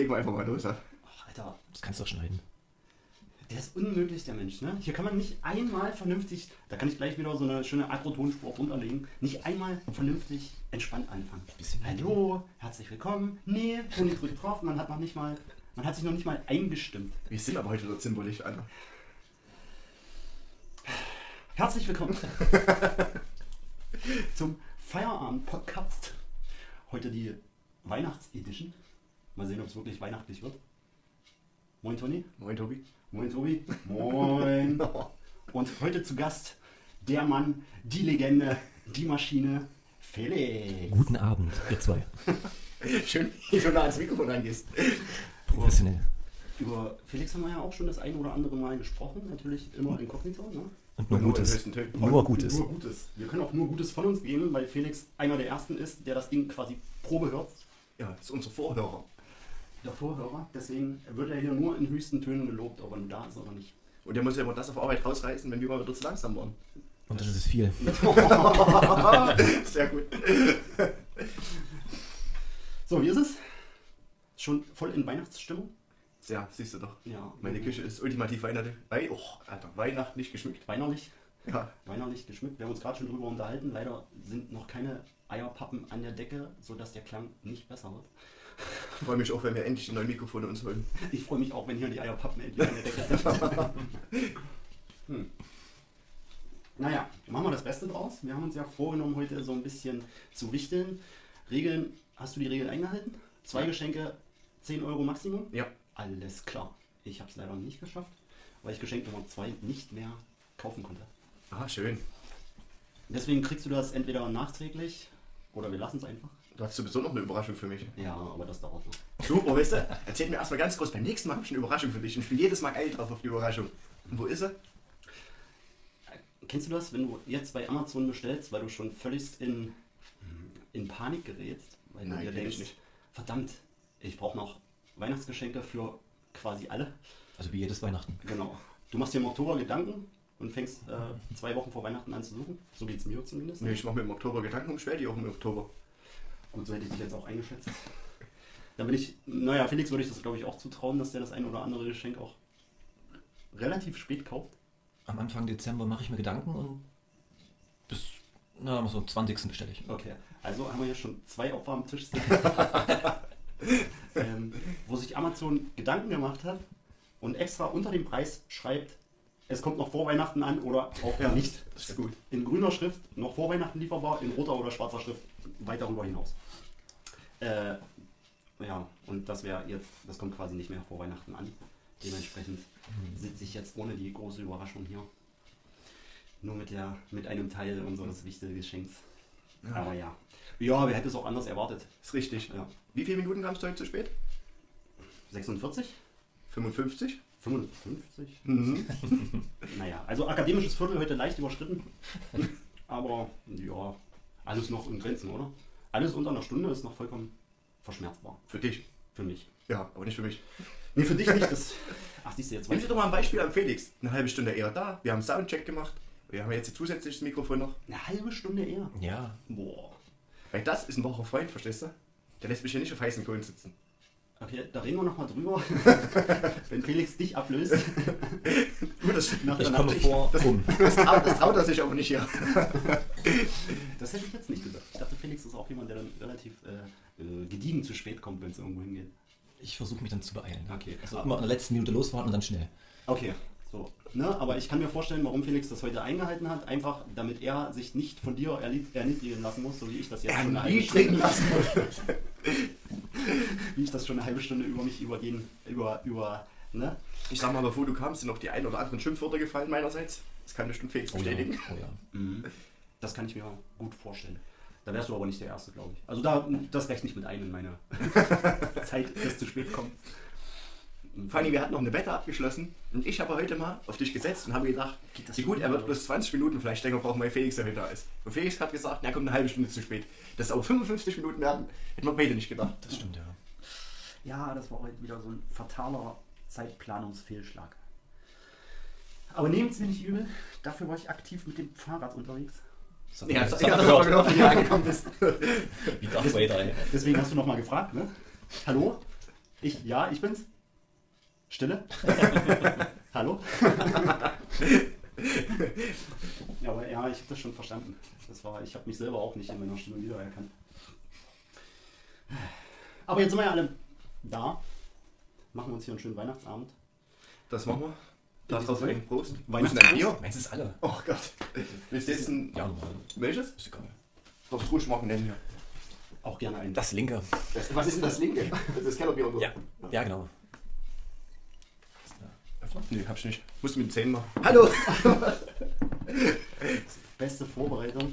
Legen wir einfach mal los. Ja. Ach, Alter, Das kannst du doch schneiden. der ist unmöglich, der Mensch, ne? Hier kann man nicht einmal vernünftig, da kann ich gleich wieder so eine schöne Agro-Tonspur runterlegen, nicht einmal vernünftig entspannt anfangen. Bisschen Hallo, herzlich willkommen. Nee, Toni drückt drauf, man hat noch nicht mal, man hat sich noch nicht mal eingestimmt. Wir sind aber heute wieder zimperlich, Alter. Herzlich willkommen zum Feierabend-Podcast. Heute die Weihnachtsedition. Mal sehen, ob es wirklich weihnachtlich wird. Moin Toni. Moin, Tobi. Moin Tobi. Moin. Und heute zu Gast der Mann, die Legende, die Maschine, Felix. Guten Abend, ihr zwei. Schön, wie du nah ans Mikrofon rangehst. Professionell. Über Felix haben wir ja auch schon das ein oder andere Mal gesprochen. Natürlich immer inkognito. Ne? Und nur Nur in Gutes. Nur Gutes. Nur Gutes. Wir können auch nur Gutes von uns geben, weil Felix einer der Ersten ist, der das Ding quasi Probe hört. Ja, das ist unser Vorhörer. Der Vorhörer. Deswegen wird er hier nur in höchsten Tönen gelobt, ob er nun da ist oder nicht. Und der muss ja immer das auf Arbeit rausreißen, wenn wir mal wieder zu langsam waren. Und das ist viel. Sehr gut. So, wie ist es? Schon voll in Weihnachtsstimmung? Ja, siehst du doch. Ja. Meine Küche ist ultimativ weihnachtlich. Wei oh, Alter, weihnachtlich geschmückt. Weinerlich. Ja, Weinerlich geschmückt. Wir haben uns gerade schon drüber unterhalten. Leider sind noch keine Eierpappen an der Decke, sodass der Klang nicht besser wird. Ich freue mich auch, wenn wir endlich die neuen Mikrofone uns holen. Ich freue mich auch, wenn hier die Eierpappen endlich an der Decke sind. hm. Naja, machen wir das Beste draus. Wir haben uns ja vorgenommen, heute so ein bisschen zu wichteln. Regeln, hast du die Regeln eingehalten? Zwei. Geschenke, 10 Euro Maximum? Ja, Alles klar. Ich habe es leider nicht geschafft, weil ich Geschenk Nummer 2 nicht mehr kaufen konnte. ah, schön. Deswegen kriegst du das entweder nachträglich oder wir lassen es einfach. Du hast sowieso noch eine Überraschung für mich. Ja, aber das dauert noch. Super, weißt du? Erzähl mir erstmal ganz kurz, beim nächsten Mal habe ich eine Überraschung für dich. Und ich bin jedes Mal geil drauf auf die Überraschung. Und wo ist sie? Kennst du das, wenn du jetzt bei Amazon bestellst, weil du schon völlig in, in Panik gerätst? Weil Nein, du dir denkst, nicht. verdammt, ich brauche noch Weihnachtsgeschenke für quasi alle. Also wie jedes Weihnachten. Genau. Du machst dir im Oktober Gedanken und fängst äh, zwei Wochen vor Weihnachten an zu suchen. So geht es mir zumindest. Nee, ich mache mir im Oktober Gedanken und stell die auch im Oktober. Gut, so hätte ich dich jetzt auch eingeschätzt. Da bin ich, naja, Felix würde ich das glaube ich auch zutrauen, dass der das ein oder andere Geschenk auch relativ spät kauft. Am Anfang Dezember mache ich mir Gedanken und bis na, so am 20. bestelle ich. Okay, also haben wir hier schon zwei Opfer am Tisch sitzen, ähm, wo sich Amazon Gedanken gemacht hat und extra unter dem Preis schreibt, es kommt noch vor Weihnachten an oder auch Ja, nicht. das ist gut. In grüner Schrift noch vor Weihnachten lieferbar, in roter oder schwarzer Schrift weit darüber hinaus. Äh, ja, und das wäre jetzt, das kommt quasi nicht mehr vor Weihnachten an. Dementsprechend sitze ich jetzt ohne die große Überraschung hier. Nur mit, der, mit einem Teil unseres wichtigen Geschenks. Ja. Aber ja. Ja, wer hätte es auch anders erwartet? Ist richtig. Ja. Wie viele Minuten kamst du heute zu spät? 46? 55? 55? Mhm. Naja, also akademisches Viertel heute leicht überschritten. Aber ja, alles noch in Grenzen, oder? Alles unter einer Stunde ist noch vollkommen verschmerzbar. Für dich. Für mich. Ja, aber nicht für mich. Nee, für dich nicht. Das, ach, siehst du, jetzt Nimm dir doch mal ein Beispiel an Felix. Eine halbe Stunde eher da. Wir haben Soundcheck gemacht. Wir haben jetzt ein zusätzliches Mikrofon noch. Eine halbe Stunde eher. Ja, Boah. Weil das ist ein wahrer Freund, verstehst du? Der lässt mich hier nicht auf heißen Kohlen sitzen. Okay, da reden wir nochmal drüber. Wenn Felix dich ablöst. Nur das, Nach ich der komme vor um. das, traut, das traut er sich aber nicht hier. Das hätte ich jetzt nicht gesagt. Ich dachte, Felix ist auch jemand, der dann relativ äh, äh, gediegen zu spät kommt, wenn es irgendwo hingeht. Ich versuche mich dann zu beeilen. Okay. Also immer in der letzten Minute losfahren und dann schnell. Okay, so. Ne, aber ich kann mir vorstellen, warum Felix das heute eingehalten hat. Einfach, damit er sich nicht von dir erniedrigen lassen muss, so wie ich das jetzt schon eine halbe Erniedrigen lassen. wie ich das schon eine halbe Stunde über mich übergehen, über, über, ne? Ich sag mal, bevor du kamst, sind noch die ein oder anderen Schimpfwörter gefallen meinerseits. Das kann bestimmt Felix Oh ja. bestätigen. Oh ja. Mhm. Das kann ich mir gut vorstellen. Da wärst du aber nicht der Erste, glaube ich. Also da, das rechne ich mit ein in meine Zeit, dass zu spät kommt. Fanny, wir hatten noch eine Wette abgeschlossen und ich habe heute mal auf dich gesetzt und habe gedacht, Geht das wie gut, er wird bloß 20 Minuten vielleicht länger brauchen, weil Felix ja heute da ist. Und Felix hat gesagt, er kommt eine halbe Stunde zu spät. Dass es aber 55 Minuten werden, hätten wir beide nicht gedacht. Das stimmt, ja. Ja, das war heute wieder so ein fataler Zeitplanungsfehlschlag. Aber nehmt es mir nicht übel, dafür war ich aktiv mit dem Fahrrad unterwegs. Das hat Ja, das, ja, hat das wir gehört. wie du angekommen bist. Wie Darth Vader. Deswegen hast du nochmal gefragt, ne? Hallo? Ich, ja, ich bin's. Stille. Hallo? ja, aber ja, ich habe das schon verstanden. Das war, ich habe mich selber auch nicht in meiner Stimme wiedererkannt. Aber jetzt sind wir ja alle da. Machen wir uns hier einen schönen Weihnachtsabend. Das machen wir. Da drauf ein Prost. Denn dein Bier? Meins ist alle. Oh Gott. Willst du jetzt ein... Ja, normal. Welches? Ist egal. Das ruhig machen nennen hier. Auch gerne ein. Das linke. Das, was ist denn das linke? Das ist das Kellerbier oder so? Ja, ja genau. Öffner? Nee, hab's nicht. Musst du mit den Zähnen machen. Hallo! Beste Vorbereitung.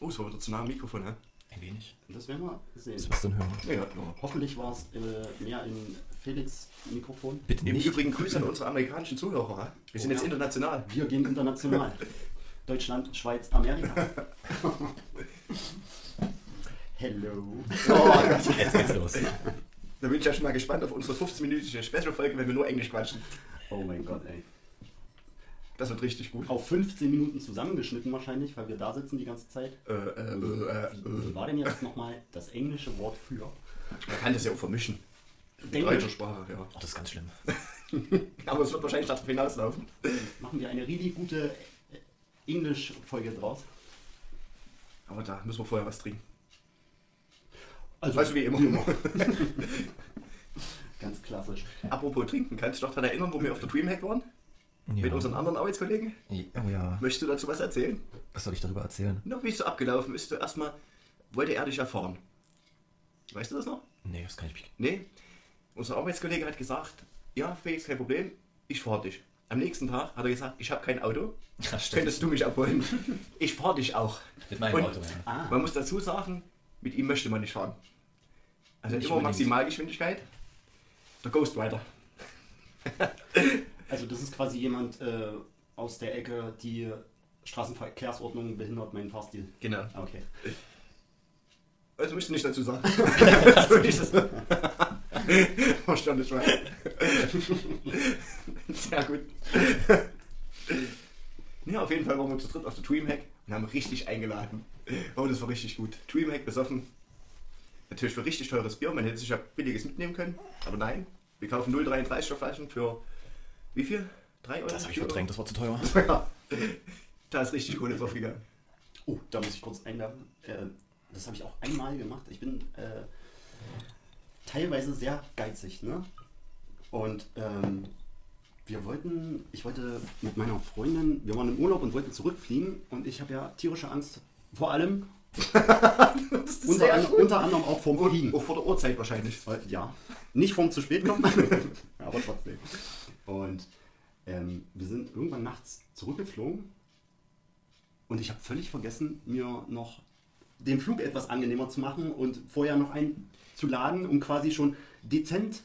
Oh, es war wieder zu nah am Mikrofon, hä? Ein wenig. Das werden wir sehen. Was wirst du denn hören? Ja, ja. Hoffentlich war es äh, mehr in Felix Mikrofon. Bitte Im nicht. Übrigen Grüße an unsere amerikanischen Zuhörer. Wir sind Oh, jetzt ja. international. Wir gehen international. Deutschland, Schweiz, Amerika. Hello. Oh. Jetzt geht's los. Da bin ich ja schon mal gespannt auf unsere 15-minütige Special-Folge, wenn wir nur Englisch quatschen. Oh mein Gott, ey. Das wird richtig gut. Auf 15 Minuten zusammengeschnitten wahrscheinlich, weil wir da sitzen die ganze Zeit. Äh, äh, äh, äh, Wie war denn jetzt nochmal das englische Wort für? Man kann das ja auch vermischen. Deutscher Sprache, ja. Oh, das ist ganz schlimm. Aber es wird wahrscheinlich darauf hinauslaufen. Machen wir eine really gute äh, Englisch-Folge draus. Aber da müssen wir vorher was trinken. Also, Also wie immer. Ganz klassisch. Apropos trinken, kannst du dich noch daran erinnern, wo wir auf der Dreamhack waren? Mit unseren anderen Arbeitskollegen? Oh ja. Möchtest du dazu was erzählen? Was soll ich darüber erzählen? Na, wie es so abgelaufen ist, du erstmal wollte er dich erfahren. Weißt du das noch? Nee, das kann ich mich. Nee. Unser Arbeitskollege hat gesagt, ja, Felix, kein Problem, ich fahre dich. Am nächsten Tag hat er gesagt, ich habe kein Auto, Ja, stimmt. könntest du mich abholen? Ich fahre dich auch. Mit meinem Und Auto, ja. Ah, Man muss dazu sagen, mit ihm möchte man nicht fahren. Also Nicht immer unbedingt. Maximalgeschwindigkeit. Der Ghost Rider. also das ist quasi jemand äh, aus der Ecke, die Straßenverkehrsordnung behindert meinen Fahrstil. Genau. Okay. Also möchte ich nicht dazu sagen. Verstanden schon. Sehr gut. Ja, auf jeden Fall waren wir zu dritt auf der Dreamhack und haben richtig eingeladen. Oh, das war richtig gut. Dreamhack besoffen. Natürlich für richtig teures Bier. Man hätte sich ja billiges mitnehmen können. Aber nein, wir kaufen 0,33er Flaschen für wie viel? 3 Euro? Das habe ich 4 Euro? verdrängt, das war zu teuer. Ja. Da ist richtig Kohle drauf gegangen. Oh, da muss ich kurz einwerfen. Äh, das habe ich auch einmal gemacht. Ich bin äh, teilweise sehr geizig, ne? Und ähm, wir wollten, ich wollte mit meiner Freundin, wir waren im Urlaub und wollten zurückfliegen und ich habe ja tierische Angst, vor allem unter, an, unter anderem auch vom Fliegen. Und, und vor der Uhrzeit wahrscheinlich. Äh, Ja, nicht vom zu spät kommen, aber trotzdem. Und ähm, wir sind irgendwann nachts zurückgeflogen und ich habe völlig vergessen, mir noch den Flug etwas angenehmer zu machen und vorher noch einzuladen, um quasi schon dezent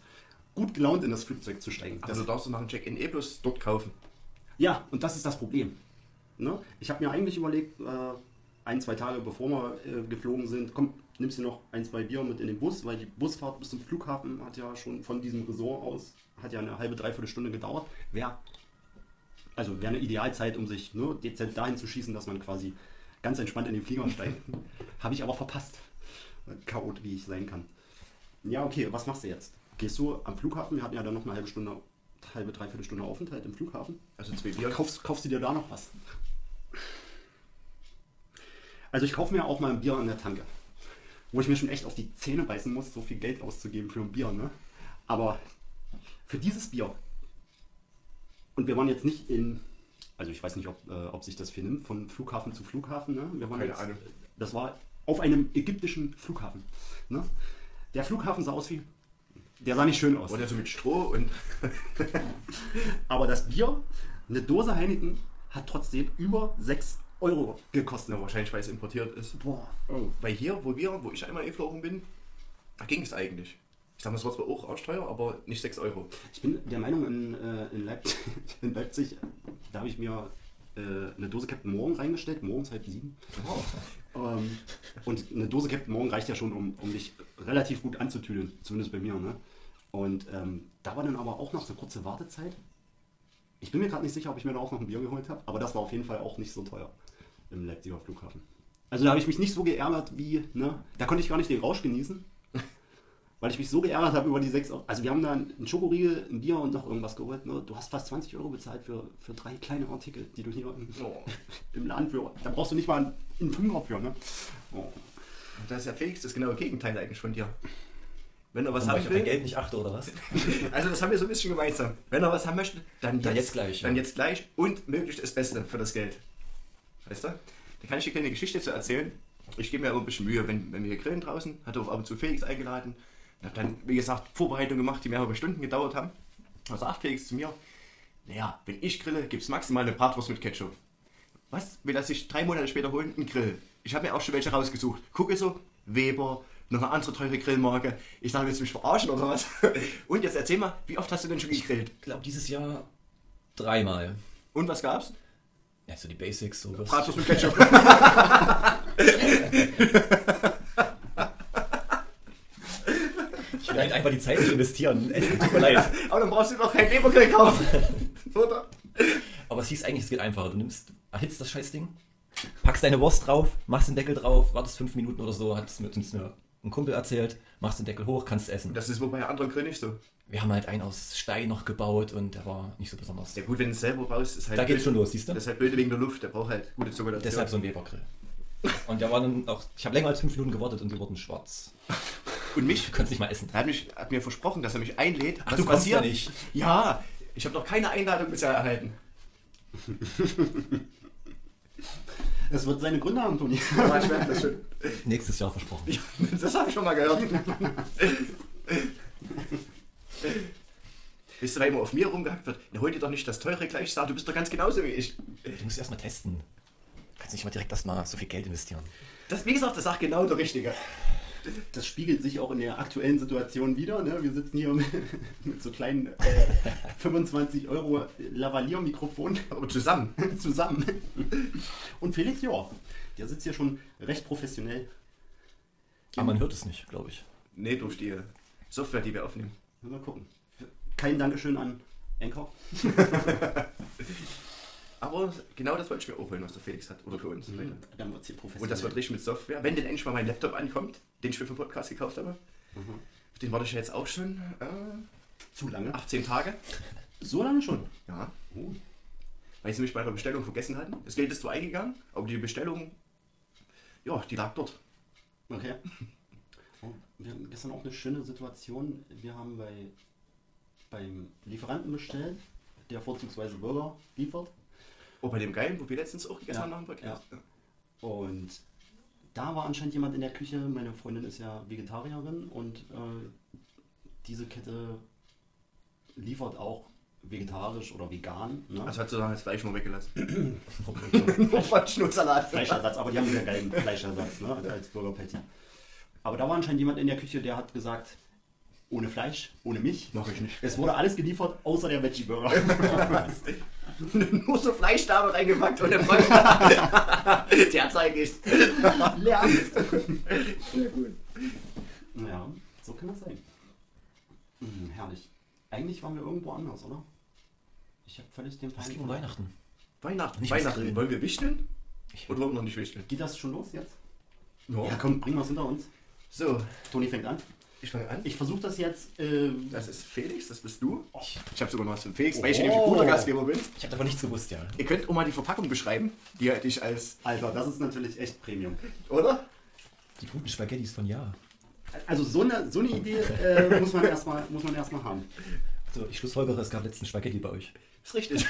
gut gelaunt in das Flugzeug zu steigen. Also darfst du nach dem Check-in eh bloß dort kaufen. Ja, und das ist das Problem. Ne? Ich habe mir eigentlich überlegt, äh, ein, zwei Tage bevor wir äh, geflogen sind, komm, nimmst du noch ein, zwei Bier mit in den Bus, weil die Busfahrt bis zum Flughafen hat ja schon von diesem Resort aus, hat ja eine halbe, dreiviertel Stunde gedauert. Wäre also wäre eine Idealzeit, um sich nur dezent dahin zu schießen, dass man quasi ganz entspannt in den Flieger steigt. habe ich aber verpasst. Chaot, wie ich sein kann. Ja, okay, was machst du jetzt? Gehst du am Flughafen? Wir hatten ja dann noch eine halbe Stunde, halbe, dreiviertel Stunde Aufenthalt im Flughafen. Also zwei Bier. Kaufst, kaufst du dir da noch was? Also ich kaufe mir auch mal ein Bier an der Tanke. Wo ich mir schon echt auf die Zähne beißen muss, so viel Geld auszugeben für ein Bier, ne? Aber für dieses Bier. Und wir waren jetzt nicht in. Also ich weiß nicht, ob, äh, ob sich das viel nimmt, von Flughafen zu Flughafen, ne? Wir waren Keine jetzt, Ahnung. Das war auf einem ägyptischen Flughafen. Ne? Der Flughafen sah aus wie. Der sah nicht schön aus. Oder so mit Stroh und Aber das Bier, eine Dose Heineken, hat trotzdem über 6 Euro gekostet. na, wahrscheinlich weil es importiert ist. Boah. Weil hier, wo wir, wo ich einmal geflogen bin, da ging es eigentlich. Ich sag mal, es war zwar auch arschteuer, aber nicht 6 Euro. Ich bin der Meinung, in, äh, in, Leipzig, in Leipzig, da habe ich mir äh, eine Dose Captain Morgan reingestellt, morgens halb sieben. Ähm, und eine Dose Captain Morgan reicht ja schon, um, um dich relativ gut anzutüdeln, zumindest bei mir. Ne? Und ähm, da war dann aber auch noch eine kurze Wartezeit. Ich bin mir gerade nicht sicher, ob ich mir da auch noch ein Bier geholt habe, aber das war auf jeden Fall auch nicht so teuer im Leipziger Flughafen. Also da habe ich mich nicht so geärgert wie, ne? Da konnte ich gar nicht den Rausch genießen. weil ich mich so geärgert habe über die 6 Euro. Also wir haben da einen Schokoriegel, ein Bier und noch irgendwas geholt. Ne? Du hast fast 20 Euro bezahlt für, für drei kleine Artikel, die du hier im, Oh. im Laden für. Da brauchst du nicht mal einen Fünfer für, ne? Oh. Das ist ja Felix das genaue Gegenteil eigentlich von dir. Wenn er was haben ich will, Geld nicht achte oder was? also das haben wir so ein bisschen gemeinsam. Wenn er was haben möchte, dann, Dann jetzt gleich, Dann ja. jetzt gleich und möglichst das Beste für das Geld. Weißt du? Da kann ich dir keine Geschichte zu erzählen. Ich gebe mir aber ein bisschen Mühe, wenn, wenn wir hier grillen draußen. Hatte auch ab und zu Felix eingeladen. Und habe dann, wie gesagt, Vorbereitungen gemacht, die mehrere Stunden gedauert haben. Da sagt Felix zu mir, naja, wenn ich grille, gibt es maximal eine Bratwurst mit Ketchup. Was will er sich drei Monate später holen? Ein Grill. Ich habe mir auch schon welche rausgesucht. Gucke so, Weber, noch eine andere teure Grillmarke. Ich sage, willst du mich verarschen oder was? Und jetzt erzähl mal, wie oft hast du denn schon gegrillt? Ich glaube, dieses Jahr dreimal. Und was gab's? Ja, so die Basics, so was. Bratwurst mit Ketchup. Ich will halt einfach die Zeit nicht investieren. Es tut mir leid. Aber dann brauchst du doch kein Lebergrill kaufen. Oder? Aber es hieß eigentlich, es geht einfacher. Du nimmst, erhitzt das Scheißding, packst deine Wurst drauf, machst den Deckel drauf, wartest fünf Minuten oder so, hat es mir ein Kumpel erzählt, machst den Deckel hoch, kannst essen. Das ist wohl bei anderen Grillen nicht so. Wir haben halt einen aus Stein noch gebaut und der war nicht so besonders. Ja gut, wenn du es selber baust, ist halt Da geht's schon los, siehst du? Das ist halt blöd wegen der Luft, der braucht halt gute Zirkulation. Deshalb so ein Webergrill. Und der war dann auch, ich habe länger als fünf Minuten gewartet und die wurden schwarz. Und mich, Du kannst nicht mal essen. er hat, mich, hat mir versprochen, dass er mich einlädt. Ach, du kommst ja nicht. Ja, ich habe noch keine Einladung bisher erhalten. Es wird seine Gründe haben, Toni. Aber ich merke das schon. Nächstes Jahr versprochen. Ja, das habe ich schon mal gehört. Wisst ihr, weil immer auf mir rumgehackt wird, na, hol dir doch nicht das teure gleich, sag, du bist doch ganz genauso wie ich. Du musst erst mal testen. Du kannst nicht mal direkt erstmal so viel Geld investieren. Das, wie gesagt, das sagt genau der Richtige. Das spiegelt sich auch in der aktuellen Situation wieder. Ne? Wir sitzen hier mit, mit so kleinen äh, 25 Euro Lavalier-Mikrofon Aber zusammen. zusammen. Und Felix, ja, der sitzt hier schon recht professionell. Aber man hört es nicht, glaube ich. Nee, durch die Software, die wir aufnehmen. Mal gucken. Kein Dankeschön an Anchor. Aber genau das wollte ich mir auch holen, was der Felix hat. Oder für uns. heute. Dann wird es hier professionell. Und das wird richtig mit Software. Wenn denn endlich mal mein Laptop ankommt, den ich für den Podcast gekauft habe. Auf den warte ich jetzt auch schon äh, zu lange. 18 Tage. so lange schon. Ja. Oh. Weil sie mich bei der Bestellung vergessen hatten. Das Geld ist zwar eingegangen, aber die Bestellung, ja, die lag dort. Okay. Oh, wir hatten gestern auch eine schöne Situation. Wir haben bei, beim Lieferanten bestellt, der vorzugsweise Burger liefert. Oh, bei dem Geilen, wo wir letztens auch gegessen Ja, haben nach dem Podcast. Und da war anscheinend jemand in der Küche. Meine Freundin ist ja Vegetarierin und äh, diese Kette liefert auch vegetarisch oder vegan. Ne? Also hat sozusagen das Fleisch nur weggelassen. Nur Schnursalat. Fleischersatz, aber die haben einen geilen Fleischersatz ne? als Burger Patty. Aber da war anscheinend jemand in der Küche, der hat gesagt, ohne Fleisch, ohne mich. Mach ich nicht. Es wurde alles geliefert, außer der Veggie Burger. nur so Fleischdame reingepackt und dann Der zeige ich. Lernst. Sehr gut. Ja, so kann das sein. Hm, herrlich. Eigentlich waren wir irgendwo anders, oder? Ich habe völlig den Es Plan geht um. Weihnachten. Weihnachten. Nicht Weihnachten. Wollen wir wichteln? Ich- Oder wollen wir noch nicht wichteln? Geht das schon los jetzt? Ja. Ja, komm, bringen wir es hinter uns. So, Toni fängt an. Ich fange an. Ich versuche das jetzt. Äh, Das ist Felix, das bist du. Oh. Ich habe sogar noch was von Felix, weil ich Oh. nämlich ein guter Gastgeber bin. Ich habe davon nichts gewusst, ja. Ihr könnt auch mal die Verpackung beschreiben, die ich als, Alter, das ist natürlich echt Premium. oder? Die guten Spaghettis von Ja. Also so eine, so eine Idee äh, muss man erstmal erstmal haben. Also ich schlussfolgere, es gab letztens Spaghetti bei euch. Ist richtig.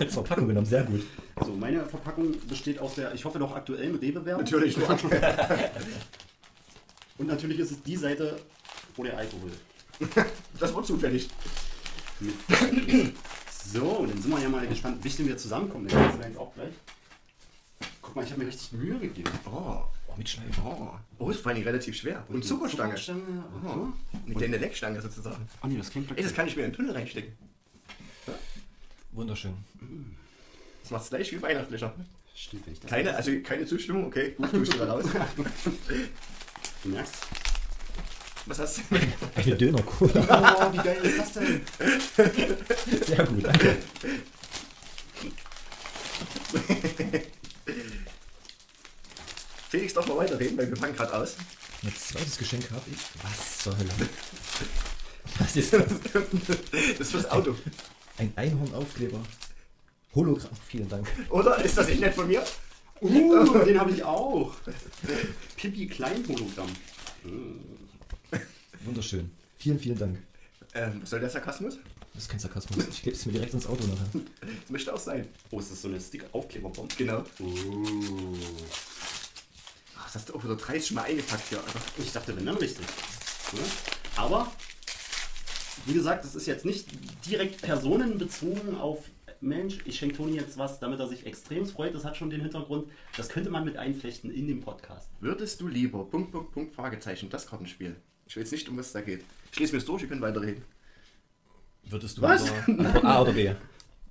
Als Verpackung genommen, sehr gut. So, meine Verpackung besteht aus der, ich hoffe noch aktuellen Rewe-Werbung. Natürlich nur. Und natürlich ist es die Seite, wo der Alkohol. Das war zufällig. So, dann sind wir ja mal gespannt, wie wir zusammenkommen. Dann kannst du jetzt auch gleich. Guck mal, ich habe mir richtig Mühe gegeben. Oh, Oh, mit Schleifen. oh. Oh, ist vor allem relativ schwer. Und Zuckerstange. Zuckerstange. Oh. Eine kleine Leckstange sozusagen. Oh nee, das klingt Ey, das kann ich mir in den Tunnel reinstecken. Wunderschön. Das macht's gleich wie weihnachtlicher. Stimmt, wenn ich das Keine, also keine Zustimmung, okay. Gut, du da raus. Du merkst. Was hast du? Eine Dönerkohle. Oh, wie geil ist das denn? Sehr gut, danke. Felix darf mal weiterreden, weil wir fangen gerade aus. Ein zweites Geschenk habe ich. Was Hölle? Was ist das? Das ist fürs Auto. Ein Einhornaufkleber. Hologramm. Vielen Dank. Oder? Ist das nicht nett von mir? Uh, den habe ich auch. Pippi Klein-Hologramm. Wunderschön. Vielen, vielen Dank. Ähm, was soll der Sarkasmus? Das ist kein Sarkasmus. Ich klebe es mir direkt ins Auto nachher. Das möchte auch sein. Oh, ist das so eine Sticker-Aufkleberbombe? Genau. Uh. Ach, das hast du auch wieder 30 Mal eingepackt hier, Alter. Ich dachte, wenn dann richtig. Ne? Aber, wie gesagt, das ist jetzt nicht direkt personenbezogen auf Mensch, ich schenke Toni jetzt was, damit er sich extrem freut. Das hat schon den Hintergrund. Das könnte man mit einflechten in dem Podcast. Würdest du lieber, Punkt, Punkt, Punkt, Fragezeichen, das Kartenspiel. Ich weiß nicht, um was es da geht. Ich lese mir das durch, ihr könnt weiterreden. Würdest du Was? lieber A oder B?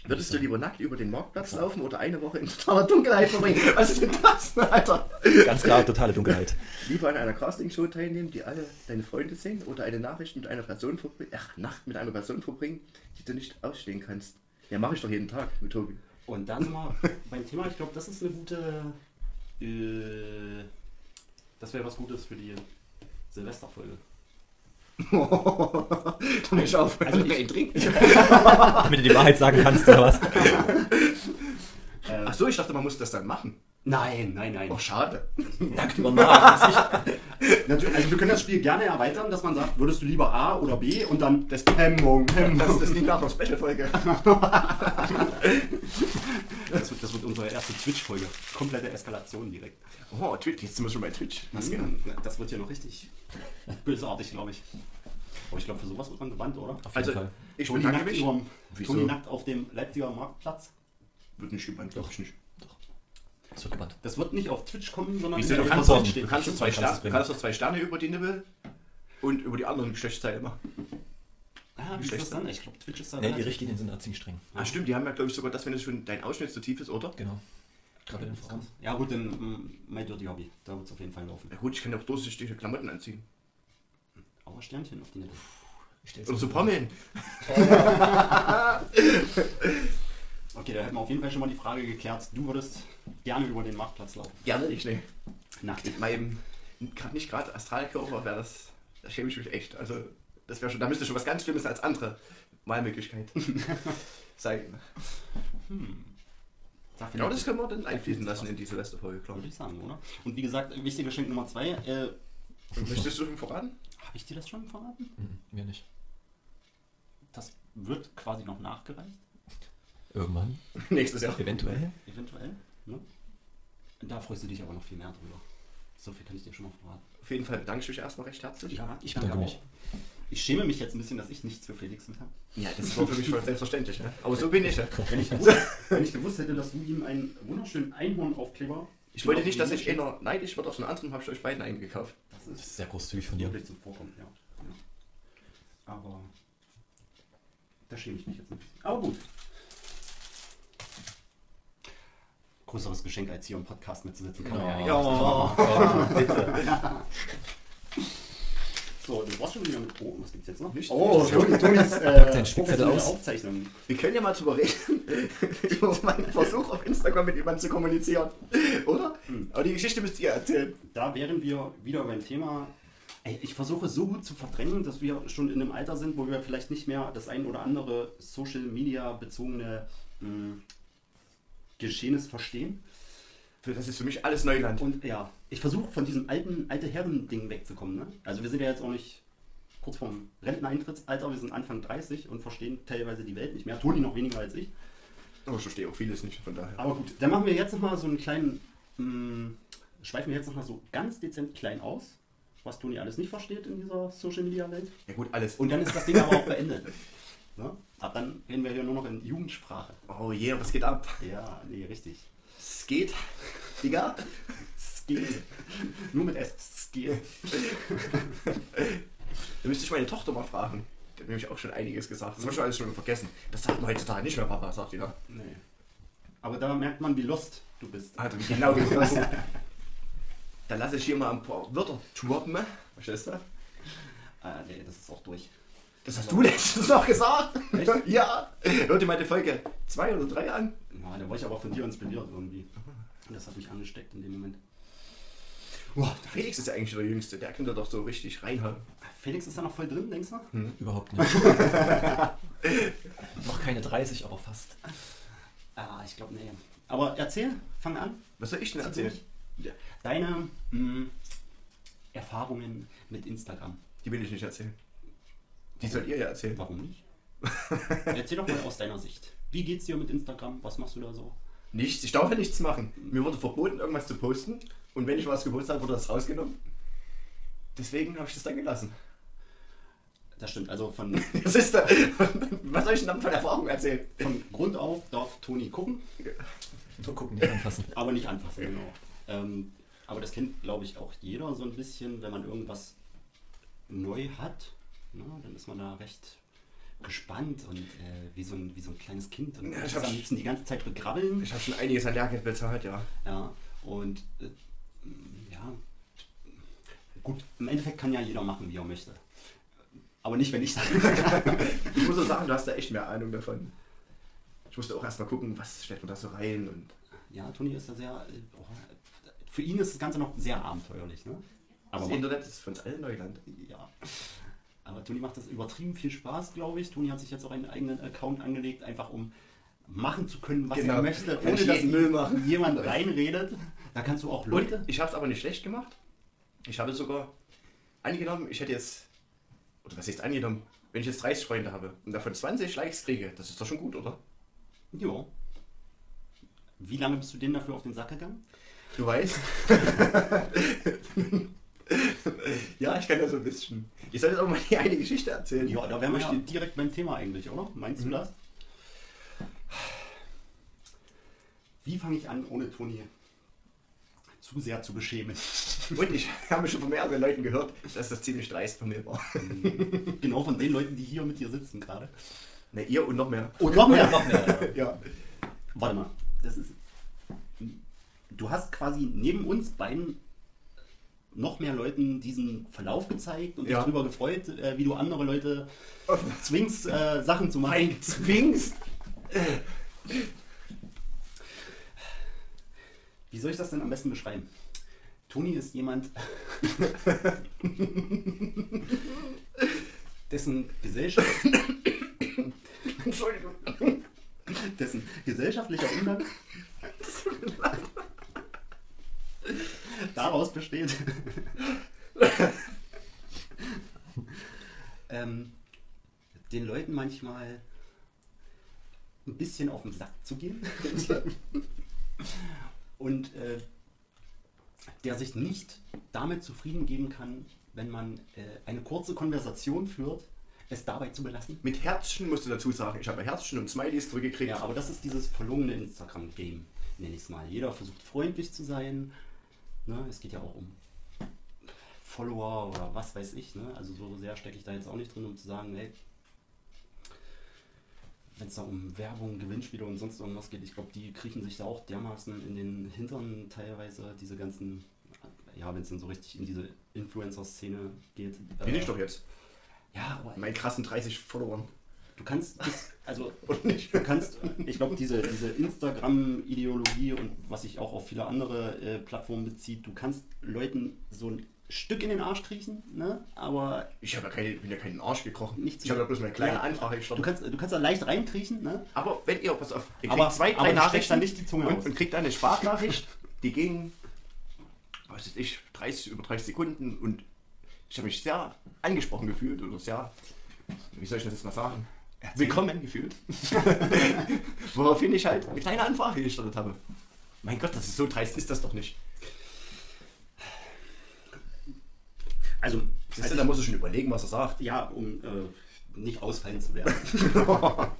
Würdest du lieber nackt über den Marktplatz laufen oder eine Woche in totaler Dunkelheit verbringen? Was ist denn das, Alter? Ganz klar, totale Dunkelheit. Lieber an einer Castingshow teilnehmen, die alle deine Freunde sehen, oder eine Nachricht mit einer Person verbringen, ach, Nacht mit einer Person verbringen, die du nicht ausstehen kannst. Ja, mache ich doch jeden Tag mit Tobi. Und dann wir beim Thema, ich glaube, das ist eine gute. Äh, das wäre was Gutes für die Silvesterfolge. du mich auf, Also ich- trinken. Damit du die Wahrheit sagen kannst, oder was? Äh, Ach so, ich dachte, man muss das dann machen. Nein, nein, nein. Oh, schade. Nackt über. Natürlich, also wir können das Spiel gerne erweitern, dass man sagt, würdest du lieber A oder B und dann das Hemmung, Hemmung. Das, das liegt nach einer Special-Folge. Das wird, das wird unsere erste Twitch-Folge. Komplette Eskalation direkt. Oh, Twitch, jetzt sind wir schon bei Twitch. Geht? Mhm. Das wird hier noch richtig bösartig, glaube ich. Aber ich glaube, für sowas wird man gewandt, oder? Auf jeden Also, Fall. ich Toni bedanke nackt, überm? Toni nackt auf dem Leipziger Marktplatz. Wird nicht gebannt, glaube ich nicht. Das wird gebannt. Das wird nicht auf Twitch kommen, sondern Wieso, in du kannst, doch, Person du kannst zwei Sterne, du kannst doch zwei Sterne über die Nippel und über die anderen Geschlechtsteile machen. Ah, wie ist das dann? Ich glaube, Twitch ist da. Nee, die Richtlinien sind da ziemlich streng. Ah, stimmt, die haben ja, glaube ich, sogar das, wenn es schon dein Ausschnitt zu tief ist, oder? Genau. Gerade den Frauen. Ja, gut, dann mm, My Dirty Hobby. Da wird es auf jeden Fall laufen. Ja gut, ich kann auch durchsichtige Klamotten anziehen. Aber Sternchen auf die stell's Oder so. Pommeln. Okay, da hätten wir auf jeden Fall schon mal die Frage geklärt. Du würdest gerne über den Marktplatz laufen. Gerne nicht, ne. Nackt. Mit meinem, nicht gerade Astralkörper wäre das, da schäme ich mich echt. Also, das wäre schon, da müsste schon was ganz Schlimmes als andere Wahlmöglichkeit sein. Sag Genau das können wir dann einfließen lassen in die Silvesterfolge, glaube Würde ich sagen, oder? Und wie gesagt, wichtiger Geschenk Nummer zwei. Äh, ich. Möchtest du schon verraten? Habe ich dir das schon verraten? Mhm, mir nicht. Das wird quasi noch nachgereicht. Irgendwann. Nächstes Jahr. Eventuell. Eventuell. Ne? Da freust du dich aber noch viel mehr drüber. So viel kann ich dir schon mal verraten. Auf jeden Fall bedanke ich mich erstmal recht herzlich. Ja, ich danke mich. auch. Ich schäme mich jetzt ein bisschen, dass ich nichts für Felix mit habe. Ja, das war für mich voll selbstverständlich. Ne? Aber so bin ich. ja. Wenn ich, gewusst, wenn ich gewusst hätte, dass du ihm einen wunderschönen Einhornaufkleber. Ich wollte nicht, dass ich einer neidisch wird auf so einen anderen, habe ich euch beiden einen gekauft. Das Das ist ist sehr großzügig von dir. wirklich zum Vorkommen, ja. ja. Aber da schäme ich mich jetzt nicht. Aber gut. Größeres Geschenk als hier im Podcast mitzusitzen. Kann man ja, Ja. So, du warst schon wieder mit Oh, was gibt's jetzt noch? Nichts. Oh, Toni, Tonis äh, aus. Aufzeichnung. Wir können ja mal drüber reden, über meinen Versuch auf Instagram mit jemandem zu kommunizieren. Oder? Aber die Geschichte müsst ihr erzählen. Da wären wir wieder beim Thema. Ey, ich versuche so gut zu verdrängen, dass wir schon in einem Alter sind, wo wir vielleicht nicht mehr das ein oder andere Social Media bezogene mh, Geschehnis verstehen. Das ist für mich alles Neuland. Und ja, ich versuche von diesem alten alte Herren-Ding wegzukommen. Ne? Also wir sind ja jetzt auch nicht kurz vorm Renteneintrittsalter, wir sind Anfang 30 und verstehen teilweise die Welt nicht mehr. Toni noch weniger als ich. Aber ich verstehe auch vieles nicht, von daher. Aber gut, dann machen wir jetzt nochmal so einen kleinen, mh, schweifen wir jetzt nochmal so ganz dezent klein aus, was Toni alles nicht versteht in dieser Social Media Welt. Ja gut, alles. Und dann ist das Ding aber auch beendet. Ne? Ab dann reden wir hier nur noch in Jugendsprache. Oh je, was geht ab? Ja, nee, richtig. Es geht. Digga. Skill. nur mit S. Skill. Da müsste ich meine Tochter mal fragen. Die hat nämlich auch schon einiges gesagt. Das habe ich alles schon vergessen. Das sagt man heutzutage nicht mehr, Papa, sagt die da. Nee. Aber da merkt man, wie lost du bist. Also genau wie das. Da lasse ich hier mal ein paar Wörter droppen. Verstehst du? Ah, nee, das ist auch durch. Das hast du letztens noch gesagt. Echt? Ja. Hör dir mal die Folge 2 oder 3 an. Ja, da war ich aber von dir inspiriert irgendwie. Und das hat mich angesteckt in dem Moment. Boah, Der Felix ist ja eigentlich der Jüngste, der könnte doch so richtig reinhauen. Felix ist da noch voll drin, denkst du? Überhaupt nicht. Noch keine 30, aber fast. Ah, ich glaube, nee. Aber erzähl, fang an. Was soll ich denn erzählen? Deine mh, Erfahrungen mit Instagram. Die will ich nicht erzählen. Die sollt ihr ja erzählen. Warum nicht? Erzähl doch mal aus deiner Sicht. Wie geht's dir mit Instagram? Was machst du da so? Nichts, ich darf ja nichts machen. Mir wurde verboten, irgendwas zu posten. Und wenn ich was gepostet habe, wurde das rausgenommen. Deswegen habe ich das dann gelassen. Das stimmt, also von, Das ist da, was soll ich denn dann von Erfahrung erzählen? von Grund auf darf Toni gucken, Nur gucken, nicht anfassen. aber nicht anfassen, genau. Ähm, aber das kennt, glaube ich, auch jeder so ein bisschen, wenn man irgendwas neu hat, ne, dann ist man da recht gespannt und äh, wie, so ein, wie so ein kleines Kind und Ja, ich am liebsten die ganze Zeit begrabbeln. Ich habe schon einiges an Lehrgeld bezahlt, ja. Ja, und äh, ja, gut, im Endeffekt kann ja jeder machen, wie er möchte. Aber nicht, wenn ich sage. Ich muss auch sagen, du hast da echt mehr Ahnung davon. Ich musste auch erstmal gucken, was stellt man da so rein. Und ja, Toni ist da sehr. Oh, für ihn ist das Ganze noch sehr abenteuerlich, ne? das Aber Internet ist für uns alle Neuland. ja. Aber Toni macht das übertrieben viel Spaß, glaube ich. Toni hat sich jetzt auch einen eigenen Account angelegt, einfach um machen zu können, was Genau. er möchte, ohne dass Müll machen. jemand reinredet. Da kannst du auch Leute. Und ich habe es aber nicht schlecht gemacht. Ich habe sogar angenommen, ich hätte jetzt, oder was heißt angenommen, wenn ich jetzt 30 Freunde habe und davon 20 Likes kriege, das ist doch schon gut, oder? Ja. Wie lange bist du denen dafür auf den Sack gegangen? Du weißt. ja, ich kann ja so ein bisschen. Ich soll jetzt auch mal die eine Geschichte erzählen. Ja, da wären wir ich ja direkt beim Thema eigentlich, oder? Meinst du das? Wie fange ich an, ohne Toni zu sehr zu beschämen? Und ich habe schon von mehreren Leuten gehört, dass das ziemlich dreist von mir war. genau von den Leuten, die hier mit dir sitzen gerade. Ne, ihr und noch mehr. Und noch mehr. Noch mehr. Ja. Warte mal, das ist. Du hast quasi neben uns beiden noch mehr Leuten diesen Verlauf gezeigt und Ja. dich darüber gefreut, äh, wie du andere Leute zwingst, äh, Sachen zu machen. Mein Zwingst. Wie soll ich das denn am besten beschreiben? Toni ist jemand, dessen, Gesellschaft, Entschuldigung. dessen gesellschaftlicher Umgang daraus besteht, ähm, den Leuten manchmal ein bisschen auf den Sack zu gehen und äh, der sich nicht damit zufrieden geben kann, wenn man äh, eine kurze Konversation führt, es dabei zu belassen. Mit Herzchen musst du dazu sagen. Ich habe Herzchen und Smileys zurückgekriegt. Ja, aber das ist dieses verlogene Instagram-Game, nenne ich es mal. Jeder versucht freundlich zu sein. Ne? Es geht ja auch um Follower oder was weiß ich. Ne? Also so sehr stecke ich da jetzt auch nicht drin, um zu sagen, hey, wenn es da um Werbung, Gewinnspiele und sonst irgendwas geht, ich glaube, die kriechen sich da auch dermaßen in den Hintern teilweise, diese ganzen, ja, wenn es dann so richtig in diese Influencer-Szene geht. Bin äh, ich doch jetzt. Ja, aber Meinen krassen 30 Followern. Du kannst, also? Du kannst, ich glaube, diese, diese Instagram-Ideologie und was sich auch auf viele andere äh, Plattformen bezieht, du kannst Leuten so ein Stück in den Arsch kriechen, ne? aber Ich habe ja keine, bin ja keinen Arsch gekrochen. Nichts ich habe ja bloß eine kleine Ja. Anfrage du gestartet. kannst, du kannst da leicht reinkriechen. Ne? Aber wenn ihr, pass auf, ihr Aber- zwei, aber drei du steckst Nachrichten dann nicht die Zunge und, aus. und kriegt dann eine Sprachnachricht, die ging, was weiß ich, 30, über 30 Sekunden und ich habe mich sehr angesprochen gefühlt oder sehr, wie soll ich das jetzt mal sagen, willkommen gefühlt. Woraufhin ich halt eine kleine Anfrage gestartet habe. Mein Gott, das ist so dreist, ist das doch nicht. Also, Siehst du, da musst du schon überlegen, was er sagt. ja, um äh, nicht ausfallen zu werden.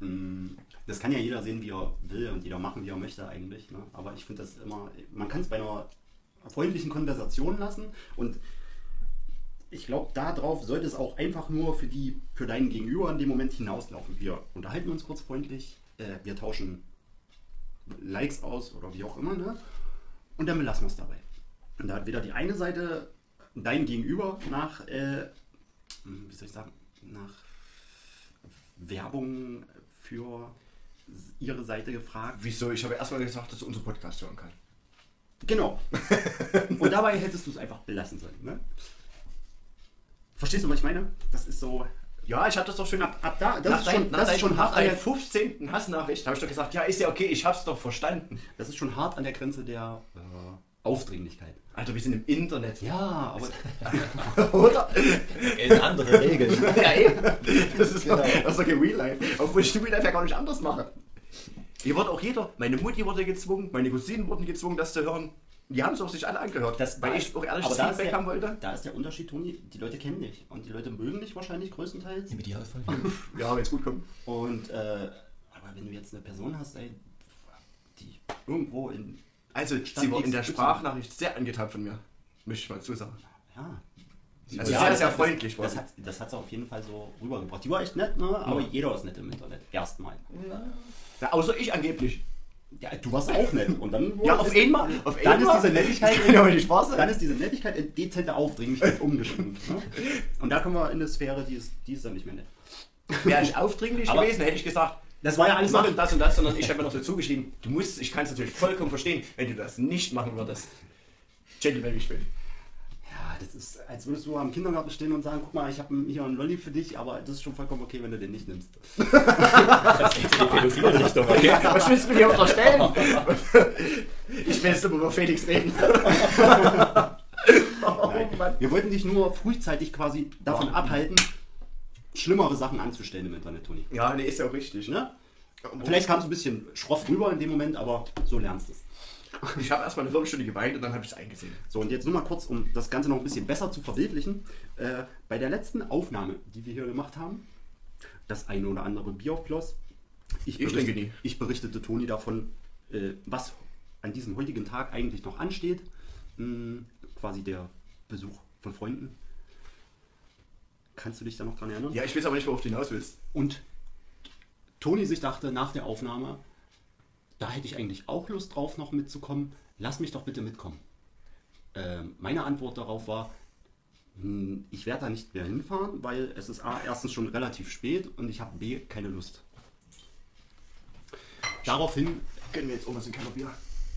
Mm, Das kann ja jeder sehen, wie er will und jeder machen, wie er möchte eigentlich. Ne? Aber ich finde das immer, man kann es bei einer freundlichen Konversation lassen und ich glaube, darauf sollte es auch einfach nur für, die, für deinen Gegenüber in dem Moment hinauslaufen. Wir unterhalten uns kurz freundlich, äh, wir tauschen Likes aus oder wie auch immer, ne? und dann belassen wir es dabei. Und da hat weder die eine Seite dein Gegenüber nach, äh, wie soll ich sagen, nach Werbung für ihre Seite gefragt. Wieso? Ich habe erstmal gesagt, dass er unseren Podcast hören kann. Genau. Und dabei hättest du es einfach belassen sollen. Ne? Verstehst du, was ich meine? Das ist so. Ja, ich habe das doch schon Ab, ab da, das nach ist dein- schon, nach das ist dein- schon nach hart an deiner der, 15. Hassnachricht habe ich doch gesagt, ja, ist ja okay, ich hab's doch verstanden. das ist schon hart an der Grenze der äh, Aufdringlichkeit. Alter, wir sind im Internet. Ja, aber Oder? In andere Regeln. ja, eben. Das ist, doch, Genau. das ist doch kein Real Life. Obwohl ich Real Life ja gar nicht anders mache. Hier wurde auch jeder, meine Mutti wurde gezwungen, meine Cousinen wurden gezwungen, das zu hören. Die haben es auch sich alle angehört, Das weil ich auch ehrliches aber da ist Feedback der- haben wollte. Da ist der Unterschied, Toni, die Leute kennen dich und die Leute mögen dich wahrscheinlich größtenteils. Im Idealfall. Ja, wenn es gut kommt. Und äh, aber wenn du jetzt eine Person hast, ey, die irgendwo in Also, Stand sie war in der. Sprachnachricht sehr angetan von mir. Möchte ich mal zusagen. ja. Also Ja, sehr, das- sehr das- freundlich war Das sie. hat, das hat sie auf jeden Fall so rübergebracht. Die war echt nett, ne? aber jeder ist nett im Internet. Erstmal. Ja, außer ich angeblich. Ja, du warst auch nett. Und dann Ja, auf einmal. Auf Dann ist diese Nettigkeit, wahr sein. dann ist diese Nettigkeit in dezente Aufdringlichkeit umgeschwimmt. Ne? Und da kommen wir in eine Sphäre, die ist, die ist dann nicht mehr nett. Wäre ich aufdringlich Aber- gewesen, hätte ich gesagt, Das war ja alles mach das und das, sondern ich habe mir noch dazu geschrieben, du musst, ich kann es natürlich vollkommen verstehen, wenn du das nicht machen würdest. Gentleman, ich bin. Das ist, als würdest du am Kindergarten stehen und sagen, guck mal, ich habe hier einen Lolli für dich, aber das ist schon vollkommen okay, wenn du den nicht nimmst. Das ist die pädophile Richtung, okay? Was willst du mir unterstellen? Ich will jetzt immer über Felix reden. oh. Wir wollten dich nur frühzeitig quasi davon abhalten, schlimmere Sachen anzustellen im Internet, Toni. Ja, nee, ist ja auch richtig. Ne? Vielleicht kam es ein bisschen schroff rüber in dem Moment, aber so lernst du es. Ich habe erstmal eine Viertelstunde geweint und dann habe ich es eingesehen. So, und jetzt nur mal kurz, um das Ganze noch ein bisschen besser zu verbildlichen. Äh, bei der letzten Aufnahme, die wir hier gemacht haben, das eine oder andere Bier floss. Ich, Ich bericht- trinke nie. ich berichtete Toni davon, äh, was an diesem heutigen Tag eigentlich noch ansteht. Hm, quasi der Besuch von Freunden. Kannst du dich da noch dran erinnern? Ja, ich weiß aber nicht, worauf du hinaus willst. Und Toni sich dachte nach der Aufnahme, da hätte ich eigentlich auch Lust drauf, noch mitzukommen. Lass mich doch bitte mitkommen. Ähm, meine Antwort darauf war, hm, ich werde da nicht mehr hinfahren, weil es ist A, erstens schon relativ spät und ich habe B, keine Lust. Daraufhin Gönnen wir jetzt Omas ein Kellerbier.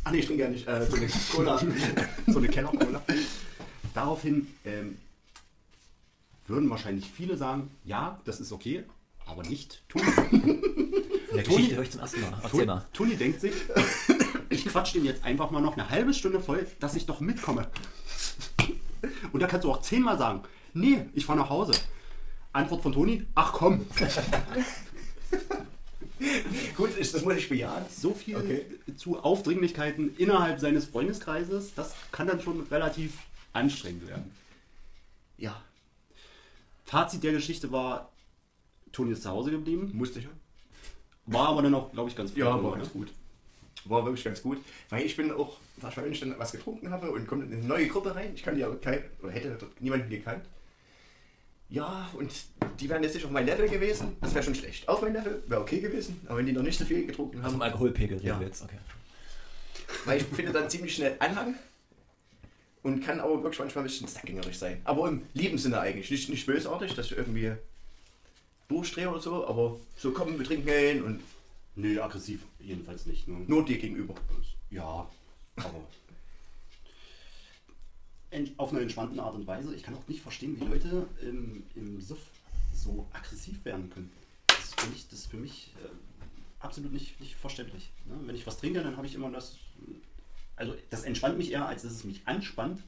Ah, nee, ich trinke ja nicht. Äh, so eine Cola. so eine Keller-Cola. Daraufhin ähm, würden wahrscheinlich viele sagen, ja, das ist okay, aber nicht Toni. Der Geschichte höre ich zum ersten Mal. Toni. Toni denkt sich, ich quatsch den jetzt einfach mal noch eine halbe Stunde voll, dass ich doch mitkomme. Und da kannst du auch zehnmal sagen, nee, ich fahre nach Hause. Antwort von Toni, ach komm, Gut, ich, das muss ich bejahen. so viel Okay. zu Aufdringlichkeiten innerhalb seines Freundeskreises, das kann dann schon relativ anstrengend werden. Ja, Fazit der Geschichte war, Toni ist zu Hause geblieben, musste ich ja. war aber dann auch, glaube ich, ganz Ja, froh, war ne? ganz gut. War wirklich ganz gut. Weil ich bin auch, wahrscheinlich dann was getrunken habe und komme in eine neue Gruppe rein. Ich kann ja kein, oder hätte dort niemanden gekannt. Ja, und die wären jetzt nicht auf mein Level gewesen. Das wäre schon schlecht. Auf mein Level wäre okay gewesen, aber wenn die noch nicht so viel getrunken Also haben. vom Alkoholpegel reden Ja. wir jetzt, okay. Weil ich finde dann ziemlich schnell Anhang und kann aber wirklich manchmal ein bisschen sackgängerisch sein. Aber im lieben Sinne eigentlich. Nicht, nicht bösartig, dass ich irgendwie durchdrehe oder so, aber so kommen, wir trinken hin und Nö, aggressiv jedenfalls nicht. Ne? nur dir gegenüber. Ja, aber auf eine entspannte Art und Weise. Ich kann auch nicht verstehen, wie Leute im, im Suff so aggressiv werden können. Das ist für mich, das für mich äh, absolut nicht, nicht verständlich. Ne? Wenn ich was trinke, dann habe ich immer das. Also, das entspannt mich eher, als dass es mich anspannt.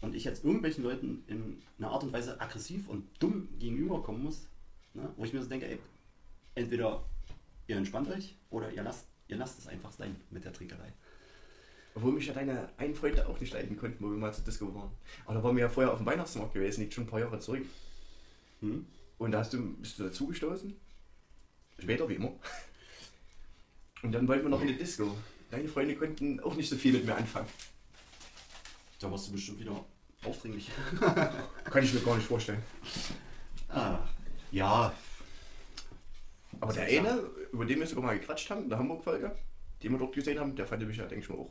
Und ich jetzt irgendwelchen Leuten in einer Art und Weise aggressiv und dumm gegenüberkommen muss, ne? wo ich mir so denke, ey, entweder ihr entspannt euch oder ihr lasst, ihr lasst es einfach sein mit der Trinkerei. Obwohl mich ja deine einen Freunde auch nicht leiden konnten, wo wir mal zur Disco waren. Aber da waren wir ja vorher auf dem Weihnachtsmarkt gewesen, liegt schon ein paar Jahre zurück. Hm? Und da hast du, bist du dazugestoßen. Später wie immer. Und dann wollten wir noch in die Disco. Deine Freunde konnten auch nicht so viel mit mir anfangen. Da warst du bestimmt wieder aufdringlich. Kann ich mir gar nicht vorstellen. Ah, ja, Aber der eine, über den wir sogar mal gequatscht haben, in der Hamburg-Folge, die wir dort gesehen haben, der fand mich ja, denke ich mal, auch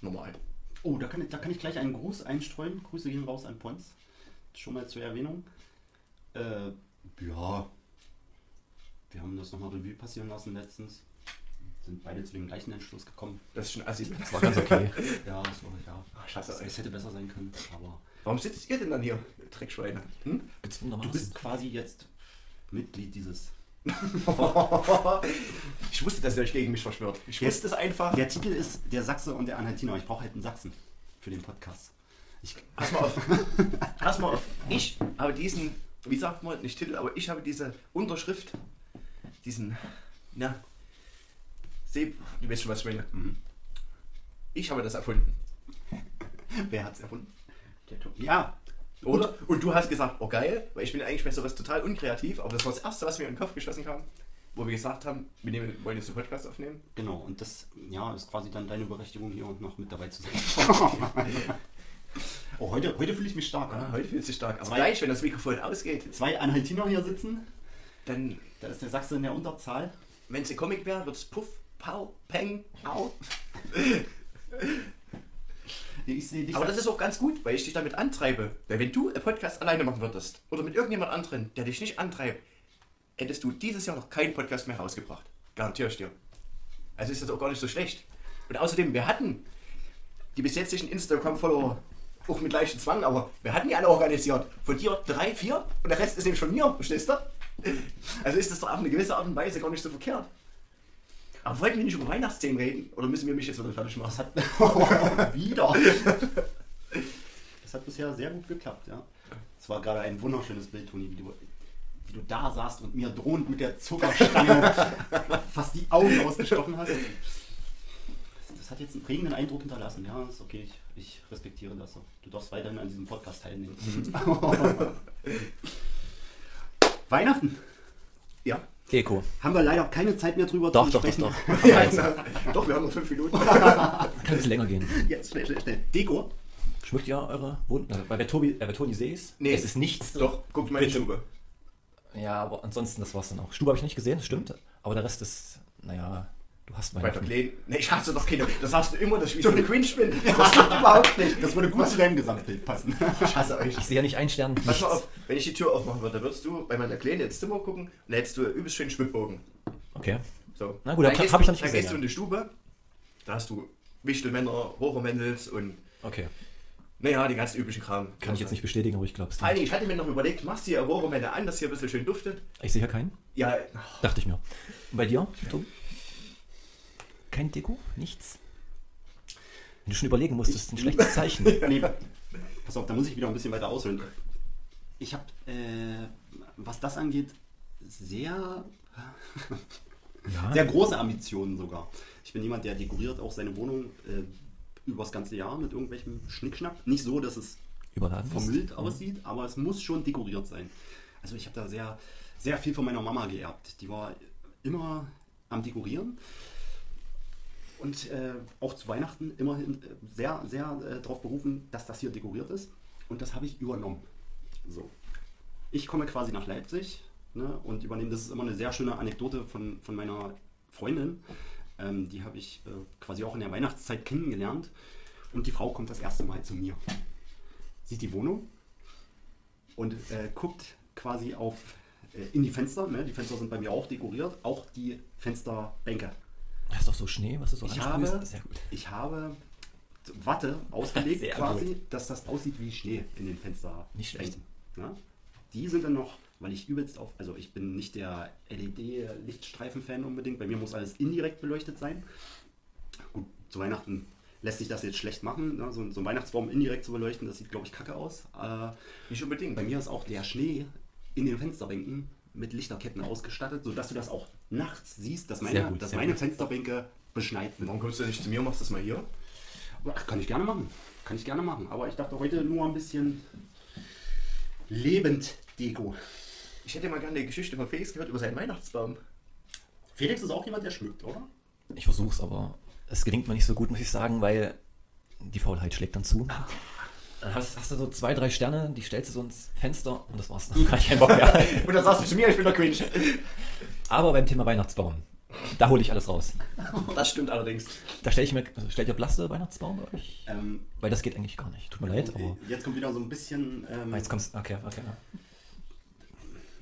normal. Oh, da kann, ich, da kann ich gleich einen Gruß einstreuen. Grüße gehen raus an Pons. Schon mal zur Erwähnung. Äh, ja. Wir haben das nochmal Revue passieren lassen letztens. sind beide zu dem gleichen Entschluss gekommen. Das ist schon assi. Das war ganz okay. Ja, das war, ja. Ach, scheiße. Es hätte besser sein können, aber Warum sitzt ihr denn dann hier, Dreckschweine? Hm? du bist quasi jetzt Mitglied dieses. ich wusste, dass ihr euch gegen mich verschwört. Ich Jetzt- wusste es einfach. Der Titel ist Der Sachse und der Anhaltiner. Ich brauche halt einen Sachsen für den Podcast. Ich, Pass mal auf. Pass mal auf. Ich habe diesen, wie sagt man, nicht Titel, aber ich habe diese Unterschrift, diesen, na, Seb, du weißt schon, was ich meine. Mhm. Ich habe das erfunden. wer hat's erfunden? Der. Ja, Oder? Und du hast gesagt, oh geil, weil ich bin eigentlich bei sowas total unkreativ, aber das war das Erste, was mir in den Kopf geschossen kam, wo wir gesagt haben, wir nehmen, wollen jetzt einen Podcast aufnehmen. genau. Und das ja, ist quasi dann deine Berechtigung, hier noch mit dabei zu sein. oh, heute, heute fühle ich mich stark. Ah, heute fühlt sich stark. Aber Zwei- gleich, wenn das Mikrofon ausgeht, Zwei Anhaltiner hier sitzen. dann, Da ist der Sachse in der Unterzahl. wenn es ein Comic wäre, wird es Puff, Pau, Peng, Au. Ich sehe dich. Aber das ist auch ganz gut, weil ich dich damit antreibe. Weil wenn du einen Podcast alleine machen würdest oder mit irgendjemand anderen, der dich nicht antreibt, hättest du dieses Jahr noch keinen Podcast mehr rausgebracht. Garantiere ich dir. Also ist das auch gar nicht so schlecht. Und außerdem, wir hatten die bis jetzigen Instagram-Follower auch mit leichten Zwang, aber wir hatten die alle organisiert. Von dir drei, vier und der Rest ist eben von mir, verstehst du? Also ist das doch auf eine gewisse Art und Weise gar nicht so verkehrt. Aber wollten wir nicht über Weihnachtsthemen reden? Oder müssen wir mich jetzt wieder fertig machen? Das hat wieder. Das hat bisher sehr gut geklappt, ja. Es war gerade ein wunderschönes Bild, Toni, wie du, wie du da saßt und mir drohend mit der Zuckerstange fast die Augen ausgestochen hast. Das hat jetzt einen prägenden Eindruck hinterlassen, ja, ist okay, ich, ich respektiere das. Du darfst weiterhin an diesem Podcast teilnehmen. Weihnachten Ja. Deko. haben wir leider keine Zeit mehr drüber Doch, zu doch, doch, sprechen. doch. Ja, na, doch, wir haben noch fünf Minuten. Kann ein bisschen länger gehen. Jetzt schnell, schnell, schnell. Deko. Schmückt ihr eure Wunden? Also, Weil bei, Tobi, äh, bei Toni sehe ich's. Nee. Es ist nichts. Doch, guckt meine Bitte. Stube. Ja, aber ansonsten, das war's dann auch. Stube habe ich nicht gesehen, das stimmt. Aber der Rest ist, naja, du hast Weiter Weihnachten. Kleen. Nee, ich hasse doch keine. Das sagst du immer, dass ich wie so eine Cringe bin. Das stimmt überhaupt nicht. Das würde gut zu deinem Gesamtbild passen. Ich hasse euch. Ich sehe ja nicht einen Stern. Pass mal auf, wenn ich die Tür aufmachen würde, würdest du bei meiner Kleine ins Zimmer gucken und hättest du übelst schön Schwibbogen. Okay. So. Na gut, Dann hab- gehst hab du- ich noch nicht Dann gesehen, gehst du in die Stube, da hast du Wichtelmänner, Horrormändels und Okay. naja, die ganzen üblichen Kram. Kann ich jetzt nicht bestätigen, aber ich glaube es nicht. Dingen, ich hatte mir noch überlegt, machst du hier Horrormänner an, dass hier ein bisschen schön duftet? Ich sehe hier keinen. Ja, Dachte ich mir. Und bei dir, Tobi? Kein Deko? Nichts? Wenn du schon überlegen musst, das ist ein schlechtes Zeichen. nee, pass auf, da muss ich wieder ein bisschen weiter ausholen. Ich habe, äh, was das angeht, sehr, Ja, sehr große Ambitionen sogar. Ich bin jemand, der dekoriert auch seine Wohnung äh, übers ganze Jahr mit irgendwelchem Schnickschnack. Nicht so, dass es überladen ist. vermüllt aussieht, aber es muss schon dekoriert sein. Also ich habe da sehr, sehr viel von meiner Mama geerbt. Die war immer am Dekorieren und äh, auch zu Weihnachten immerhin äh, sehr, sehr äh, darauf berufen, dass das hier dekoriert ist. Und das habe ich übernommen. So. Ich komme quasi nach Leipzig ne, und übernehme, das ist immer eine sehr schöne Anekdote von, von meiner Freundin. Ähm, die habe ich äh, quasi auch in der Weihnachtszeit kennengelernt. Und die Frau kommt das erste Mal zu mir sieht die Wohnung und äh, guckt quasi auf äh, in die Fenster. Ne? Die Fenster sind bei mir auch dekoriert, auch die Fensterbänke. Das ist doch so Schnee, was du so Ich ansprühst. habe, Sehr gut. ich habe Watte ausgelegt, Sehr quasi, dass das aussieht wie Schnee in den Fensterbänken. Nicht schlecht. Ne? Die sind dann noch, weil ich übelst auf, also ich bin nicht der LED-Lichtstreifen-Fan unbedingt, bei mir muss alles indirekt beleuchtet sein. Gut, zu Weihnachten lässt sich das jetzt schlecht machen, ne? so, so einen Weihnachtsbaum indirekt zu beleuchten, das sieht, glaube ich, kacke aus. Äh, nicht unbedingt. bei mir ist auch der Schnee in den Fensterbänken mit Lichterketten ausgestattet, sodass du das auch nachts siehst, dass meine, gut, dass meine gut. Fensterbänke beschneit sind. Warum kommst du nicht zu mir und machst das mal hier? Ach, kann ich gerne machen. Kann ich gerne machen. Aber ich dachte heute nur ein bisschen Lebend-Deko. Ich hätte mal gerne eine Geschichte von Felix gehört über seinen Weihnachtsbaum. Felix ist auch jemand, der schmückt, oder? Ich versuch's, aber es gelingt mir nicht so gut, muss ich sagen, weil die Faulheit schlägt dann zu. Dann hast, hast du so zwei, drei Sterne, die stellst du so ins Fenster und das war's dann. Kann ich keinen Bock mehr. Und dann sagst du zu mir, ich bin der Cringe. Aber beim Thema Weihnachtsbaum, da hole ich alles raus. Das stimmt allerdings. Da stelle ich mir, also stellt ihr Blaste Weihnachtsbaum bei euch? Ähm, Weil das geht eigentlich gar nicht. Tut mir leid, aber. jetzt kommt wieder so ein bisschen, ähm, Ah, Jetzt kommst Okay, okay.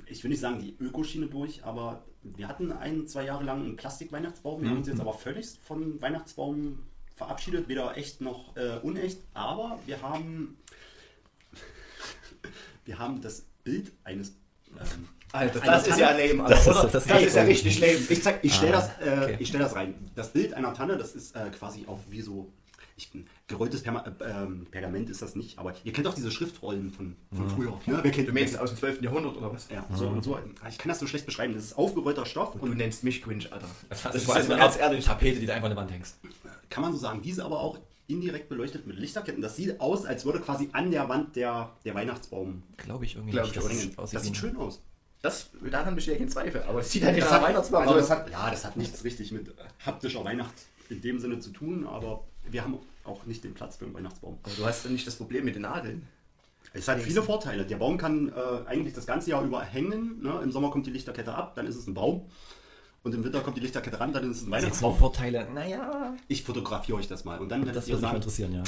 ich will nicht sagen die Ökoschiene durch, aber wir hatten ein, zwei Jahre lang einen Plastik-Weihnachtsbaum. Wir haben uns jetzt aber völlig von Weihnachtsbaum verabschiedet, weder echt noch äh, unecht. Aber wir haben, wir haben das Bild eines. Ähm, Alter, das ist ja lame, Das ist- oder? das Das ist ist ja richtig lame. Ich, zeig, ich stelle Ah, das, äh, okay. ich stell das rein. Das Bild einer Tanne, das ist äh, quasi auf wie so. Ich, gerolltes Perma äh, ähm, Pergament ist das nicht, aber ihr kennt doch diese Schriftrollen von, von früher. Ne? Wer kennt Du meinst aus dem 12. Jahrhundert oder was? Ja, so, so, ich kann das so schlecht beschreiben. Das ist aufgerollter Stoff Und du und nennst mich cringe, Alter. Das, Das ist war eine ganz Art ehrlich. Tapete, die du einfach an der Wand hängst. kann man so sagen. Diese aber auch indirekt beleuchtet mit Lichterketten. Das sieht aus, als würde quasi an der Wand der, der Weihnachtsbaum Glaube ich irgendwie Glaub nicht. ich auch aussieht Das wie sieht schön aus. Das, daran bestehe ich in Zweifel. Aber es sieht halt nicht Das nach Weihnachtsbaum also aus. das ja, das hat nichts richtig mit haptischer Weihnacht in dem Sinne zu tun, aber wir haben auch nicht den Platz für einen Weihnachtsbaum. Aber du hast dann nicht das Problem mit den Nadeln. Es hat viele Vorteile. Der Baum kann äh, eigentlich das ganze Jahr über hängen. Ne? Im Sommer kommt die Lichterkette ab, dann ist es ein Baum. Und im Winter kommt die Lichterkette ran, dann ist es ein Weihnachtsbaum. Vorteile. Naja, Ich fotografiere euch das mal. Und dann das würde mich interessieren, ja.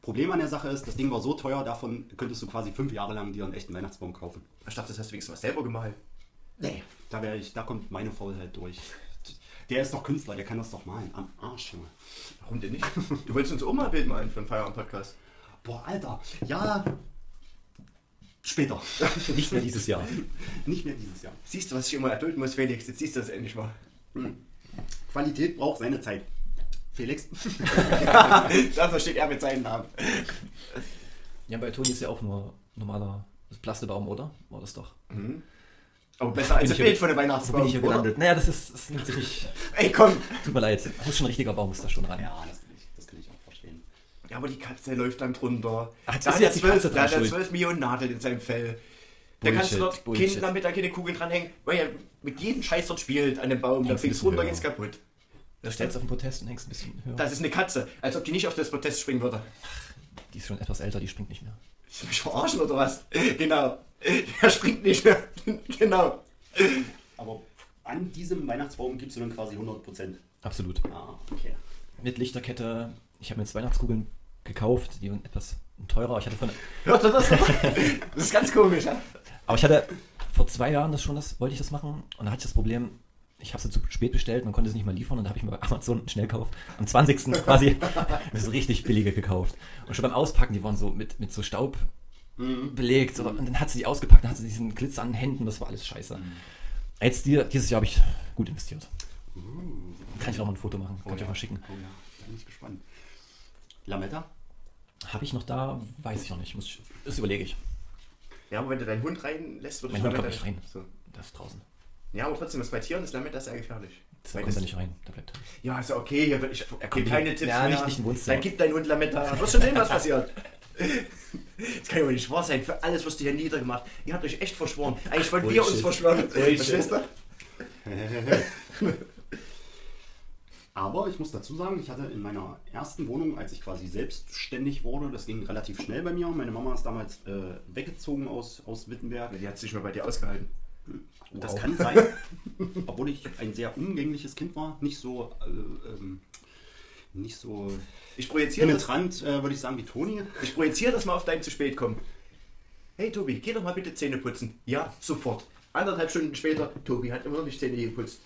Problem an der Sache ist, das Ding war so teuer, davon könntest du quasi fünf Jahre lang dir einen echten Weihnachtsbaum kaufen. Ich dachte, das hast du wenigstens was selber gemalt. Nee. Da, ich, da kommt meine Faulheit durch. Der ist doch Künstler, der kann das doch malen. Am Arsch, Junge. Warum denn nicht? Du wolltest uns auch mal Bild malen für einen Feierabend-Podcast. Boah, Alter. Ja. Später. Nicht mehr dieses Jahr. Nicht mehr dieses Jahr. Siehst du, was ich immer erdulden muss, Felix? Jetzt siehst du das endlich mal. Qualität braucht seine Zeit. Felix. da versteht er mit seinem Namen. Ja, bei Toni ist ja auch nur normaler Plastebaum, oder? War das doch. Aber besser als das ich hier- Bild von der So bin Weihnachtsbaum. ich hier gelandet. Naja, das ist, das sich nicht. Ey, komm! Tut mir leid. Muss schon ein richtiger Baum, ist da schon rein. Ja, das kann ich, das kann ich auch verstehen. Ja, aber die Katze läuft dann drunter. Ach, das da ist hat er die zwölf, Katze da dran hat er schuld. 12 Millionen Nadeln in seinem Fell. Da kannst du dort Bullshit. Kind damit da keine Kugeln dranhängen, weil er mit jedem Scheiß dort spielt an dem Baum. Dann ein fliegst runter, höher. geht's kaputt. Da stellst du auf den Protest und hängst ein bisschen höher. Das ist eine Katze, als ob die nicht auf das Protest springen würde. Die ist schon etwas älter, die springt nicht mehr. Willst du mich verarschen oder was? Genau. Er springt nicht mehr. genau. Aber an diesem Weihnachtsbaum gibst du dann quasi 100%. Absolut. Ah, okay. Mit Lichterkette. Ich habe mir jetzt Weihnachtskugeln gekauft, die waren etwas teurer. Ich hatte von, Hört ihr das? Das ist ganz komisch, ja? aber ich hatte vor zwei Jahren das schon, das wollte ich das machen. Und da hatte ich das Problem, ich habe sie zu spät bestellt, man konnte sie nicht mal liefern. Und da habe ich mir bei Amazon einen Schnellkauf am 20. quasi so richtig billige gekauft. Und schon beim Auspacken, die waren so mit, mit so Staub belegt. Oder, und dann hat sie die ausgepackt, dann hat sie diesen Glitzer an den Händen, das war alles scheiße. Jetzt die, dieses Jahr habe ich gut investiert. Kann ich auch mal ein Foto machen, kann ich auch mal schicken. Oh ja, da bin ich gespannt. Lametta? Habe ich noch da? Weiß ich noch nicht. Muss ich, das überlege ich. Ja, aber wenn du deinen Hund reinlässt, würde Mein ich Hund kommt nicht rein. So. Das ist draußen. Ja, aber trotzdem ist bei Tieren ist Lametta sehr gefährlich. Das Weil kommt das- da nicht rein. Der bleibt da. Ja, ist ja okay. Ich kommt gebe keine Tipps ja, mehr. nicht- nicht. Dann gib dein Hund Lametta. Du wirst schon sehen, was passiert. Das kann ja wohl nicht wahr sein. Für alles wirst du hier niedergemacht. Ihr habt euch echt verschworen. Eigentlich wollten wir uns verschwören. Verstehst du? Aber ich muss dazu sagen, ich hatte in meiner ersten Wohnung, als ich quasi selbstständig wurde, das ging relativ schnell bei mir. Meine Mama ist damals äh, weggezogen aus, aus Wittenberg. Die hat sich mal bei dir ausgehalten. Das Wow. kann sein, obwohl ich ein sehr umgängliches Kind war, nicht so, äh, ähm, nicht so Ich projiziere penetrant, äh, würde ich sagen, wie Toni. ich projiziere das mal auf dein zu spät kommen. Hey Tobi, geh doch mal bitte Zähne putzen. Ja, sofort. Anderthalb Stunden später, Tobi hat immer noch nicht Zähne geputzt.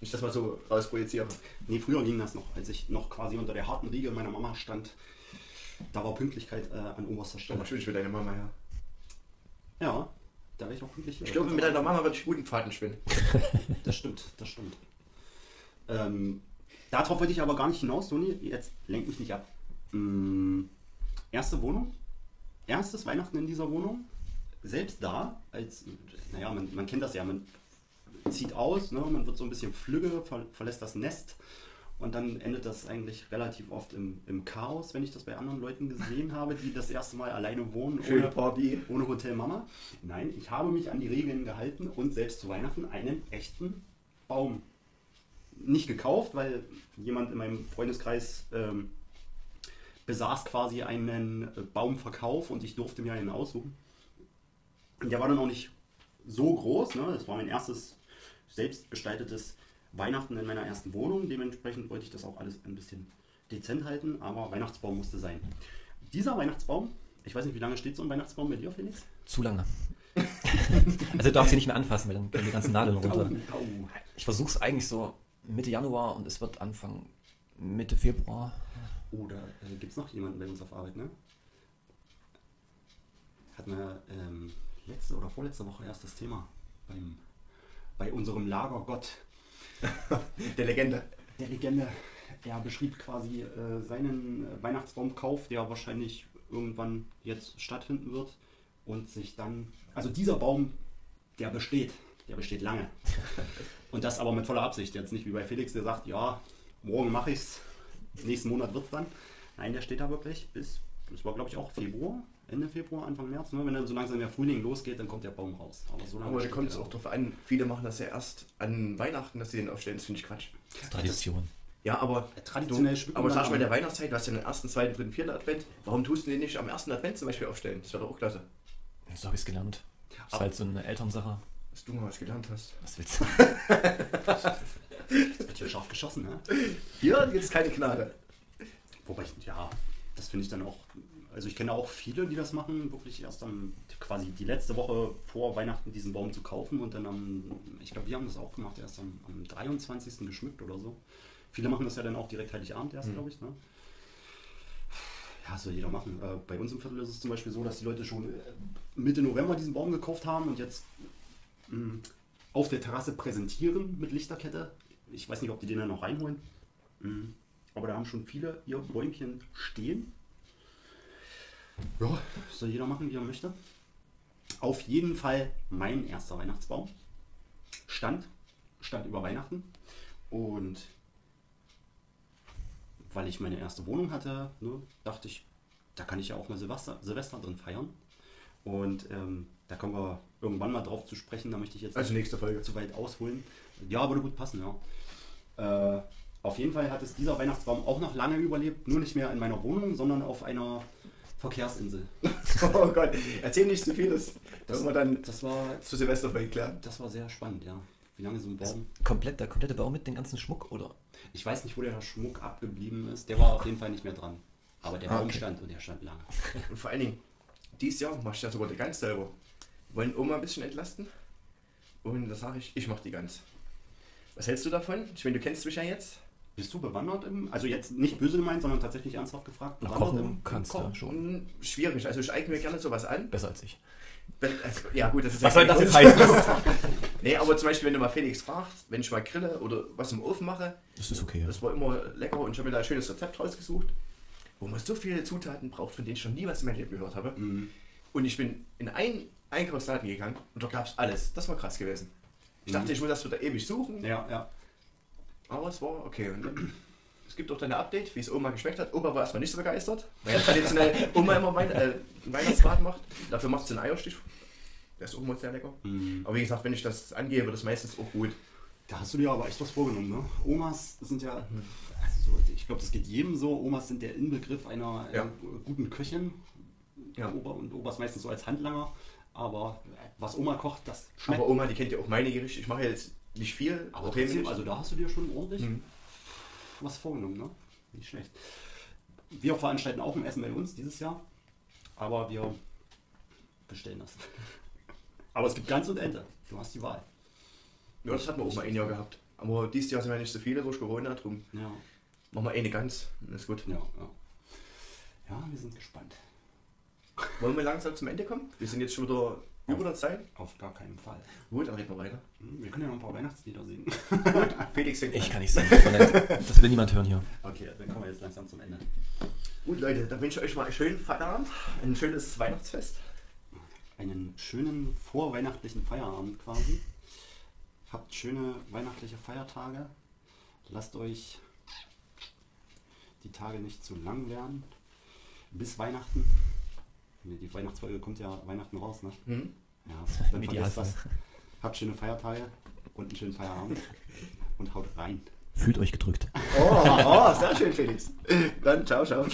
Ich das mal so rausprojiziere. Nee, früher ging das noch, als ich noch quasi unter der harten Riege meiner Mama stand. Da war Pünktlichkeit äh, an oberster Stell Stelle. schön mit deiner Mama her. Ja, da wäre ich auch pünktlich. Ich glaube, mit deiner Mama würde ich guten Pfaden spinnen. Das stimmt, das stimmt. Ähm, darauf wollte ich aber gar nicht hinaus, Toni. Jetzt lenk mich nicht ab. Mm, erste Wohnung, erstes Weihnachten in dieser Wohnung. Selbst da, als, naja, man, man kennt das ja, man zieht aus, ne, man wird so ein bisschen flügge, ver, verlässt das Nest und dann endet das eigentlich relativ oft im, im Chaos, wenn ich das bei anderen Leuten gesehen habe, die das erste Mal alleine wohnen. Ohne- Party. ohne Hotel Mama. Nein, ich habe mich an die Regeln gehalten und selbst zu Weihnachten einen echten Baum nicht gekauft, weil jemand in meinem Freundeskreis ähm, besaß quasi einen äh, Baumverkauf und ich durfte mir einen aussuchen. Und der war dann auch nicht so groß. Ne? Das war mein erstes selbst gestaltetes Weihnachten in meiner ersten Wohnung. Dementsprechend wollte ich das auch alles ein bisschen dezent halten, aber Weihnachtsbaum musste sein. Dieser Weihnachtsbaum, ich weiß nicht, wie lange steht so ein Weihnachtsbaum bei dir, Felix? Zu lange. Also du darfst sie nicht mehr anfassen, weil dann gehen die ganzen Nadeln runter. Ich versuche es eigentlich so Mitte Januar und es wird Anfang Mitte Februar. Oder äh, gibt es noch jemanden bei uns auf Arbeit, ne? Hatten wir ähm, letzte oder vorletzte Woche erst das Thema beim, bei unserem Lagergott Der Legende. der Legende. Er beschrieb quasi äh, seinen äh, Weihnachtsbaumkauf, der wahrscheinlich irgendwann jetzt stattfinden wird und sich dann, also dieser Baum, der besteht, der besteht lange. Und das aber mit voller Absicht. Jetzt nicht wie bei Felix, der sagt, ja, morgen mache ich's, nächsten Monat wird's dann. Nein, der steht da wirklich bis, das war glaube ich auch Februar, Ende Februar, Anfang März. Ne? Wenn dann so langsam der Frühling losgeht, dann kommt der Baum raus. Aber so lange Aber da kommt es auch drauf an. Viele machen das ja erst an Weihnachten, dass sie den aufstellen. Das finde ich Quatsch. Das ist Tradition. Ja, aber Traditionell du, aber sag mal, in dann der Weihnachtszeit, du hast ja den ersten, zweiten, dritten, vierten Advent. Warum tust du den nicht am ersten Advent zum Beispiel aufstellen? Das wäre doch auch klasse. So habe ich es gelernt. Das ist Aber- halt so eine Elternsache. Dass du mal was gelernt hast. Was willst du? Wird hier scharf geschossen, ne? Hier gibt es keine Gnade. Wobei, ich, ja, das finde ich dann auch. Also ich kenne auch viele, die das machen, wirklich erst am quasi die letzte Woche vor Weihnachten diesen Baum zu kaufen und dann am, ich glaube, wir haben das auch gemacht, erst am, am 23. geschmückt oder so. Viele machen das ja dann auch direkt Heiligabend erst, glaube ich. Ne? Ja, soll jeder machen. Äh, bei uns im Viertel ist es zum Beispiel so, dass die Leute schon äh, Mitte November diesen Baum gekauft haben und jetzt auf der Terrasse präsentieren mit Lichterkette. Ich weiß nicht, ob die den dann noch reinholen. Aber da haben schon viele ihr Bäumchen stehen. Ja, soll jeder machen, wie er möchte. Auf jeden Fall mein erster Weihnachtsbaum. Stand, stand über Weihnachten. Und weil ich meine erste Wohnung hatte, ne, dachte ich, da kann ich ja auch mal Silvester, Silvester drin feiern. Und ähm, da kommen wir irgendwann mal drauf zu sprechen. Da möchte ich jetzt Also nächste Folge. zu weit ausholen. Ja, würde gut passen, ja. Äh, auf jeden Fall hat es dieser Weihnachtsbaum auch noch lange überlebt, nur nicht mehr in meiner Wohnung, sondern auf einer Verkehrsinsel. Oh Gott, erzähl nicht zu viel. Das, das wir dann Das war, zu Silvester vielleicht klären. das war sehr spannend, ja. Wie lange so ein Baum. Komplett, der komplette Baum mit dem ganzen Schmuck, oder? Ich weiß nicht, wo der Schmuck abgeblieben ist. Der war auf jeden Fall nicht mehr dran. Aber der Ah, Baum okay. stand und der stand lange. Und vor allen Dingen, dieses Jahr machst du ja sogar die Gans selber. Wollen Oma ein bisschen entlasten? Und da sage ich, ich mach die Gans. Was hältst du davon? Ich meine, du kennst mich ja jetzt. Bist du bewandert im, also jetzt nicht böse gemeint, sondern tatsächlich ernsthaft gefragt? Na, bewandert kochen im- kannst du Kochen? ja schon. Hm, Schwierig. Also ich eigne mir gerne sowas an. Besser als ich. Also, ja gut, das ist Was ja soll das jetzt heißen? Nee, aber zum Beispiel, wenn du mal Felix fragst, wenn ich mal grille oder was im Ofen mache, Das ist okay. das war immer lecker und ich habe mir da ein schönes Rezept rausgesucht, wo man so viele Zutaten braucht, von denen ich noch nie was in meinem Leben gehört habe. Mhm. Und ich bin in einen Einkaufsladen gegangen und da gab es alles. Das war krass gewesen. Ich dachte, Mhm. ich muss das wieder ewig suchen, Ja, ja. aber es war okay. Und es gibt auch dann ein Update, wie es Oma geschmeckt hat. Opa war erstmal nicht so begeistert, weil ja traditionell Oma immer Wein, äh, Weihnachtsbraten macht. Dafür macht sie einen Eierstich. Der ist auch immer sehr lecker. Mhm. Aber wie gesagt, wenn ich das angehe, wird es meistens auch gut. Da hast du dir aber echt was vorgenommen, ne? Omas sind ja, Mhm. also so, ich glaube, das geht jedem so. Omas sind der Inbegriff einer Ja. äh, guten Köchin. Ja. Opa und Opas meistens so als Handlanger. Aber was Oma kocht, das schmeckt. Aber Oma, die kennt ja auch meine Gerichte. Ich mache jetzt nicht viel, Aber trotzdem, also da hast du dir schon ordentlich Mhm. was vorgenommen, ne? Nicht schlecht. Wir veranstalten auch ein Essen bei uns dieses Jahr, aber wir bestellen das. Aber es gibt Gans und Ente. Du hast die Wahl. Ja, das hatten wir auch mal ein Jahr gehabt. Aber dieses Jahr sind wir nicht so viele durch Corona, drum Ja, machen wir eine ganz. Das ist gut. ja, ja. Ja, wir sind gespannt. Wollen wir langsam zum Ende kommen? Wir sind jetzt schon wieder über der Zeit. Auf gar keinen Fall. Gut, dann reden wir weiter. Hm, Wir können ja noch ein paar Weihnachtslieder singen. Felix singt. Ich kann nicht singen. Das will niemand hören hier. Okay, dann kommen wir jetzt langsam zum Ende. Gut, Leute, dann wünsche ich euch mal einen schönen Feierabend, ein schönes Weihnachtsfest. Einen schönen vorweihnachtlichen Feierabend quasi. Habt schöne weihnachtliche Feiertage. Lasst euch die Tage nicht zu lang werden. Bis Weihnachten. Die Weihnachtsfolge kommt ja Weihnachten raus, ne? Hm? Ja, dann vergesst Idealfall. was. Habt schöne Feiertage und einen schönen Feierabend. Und haut rein. Fühlt euch gedrückt. Oh, oh, sehr schön, Felix. Dann ciao, ciao.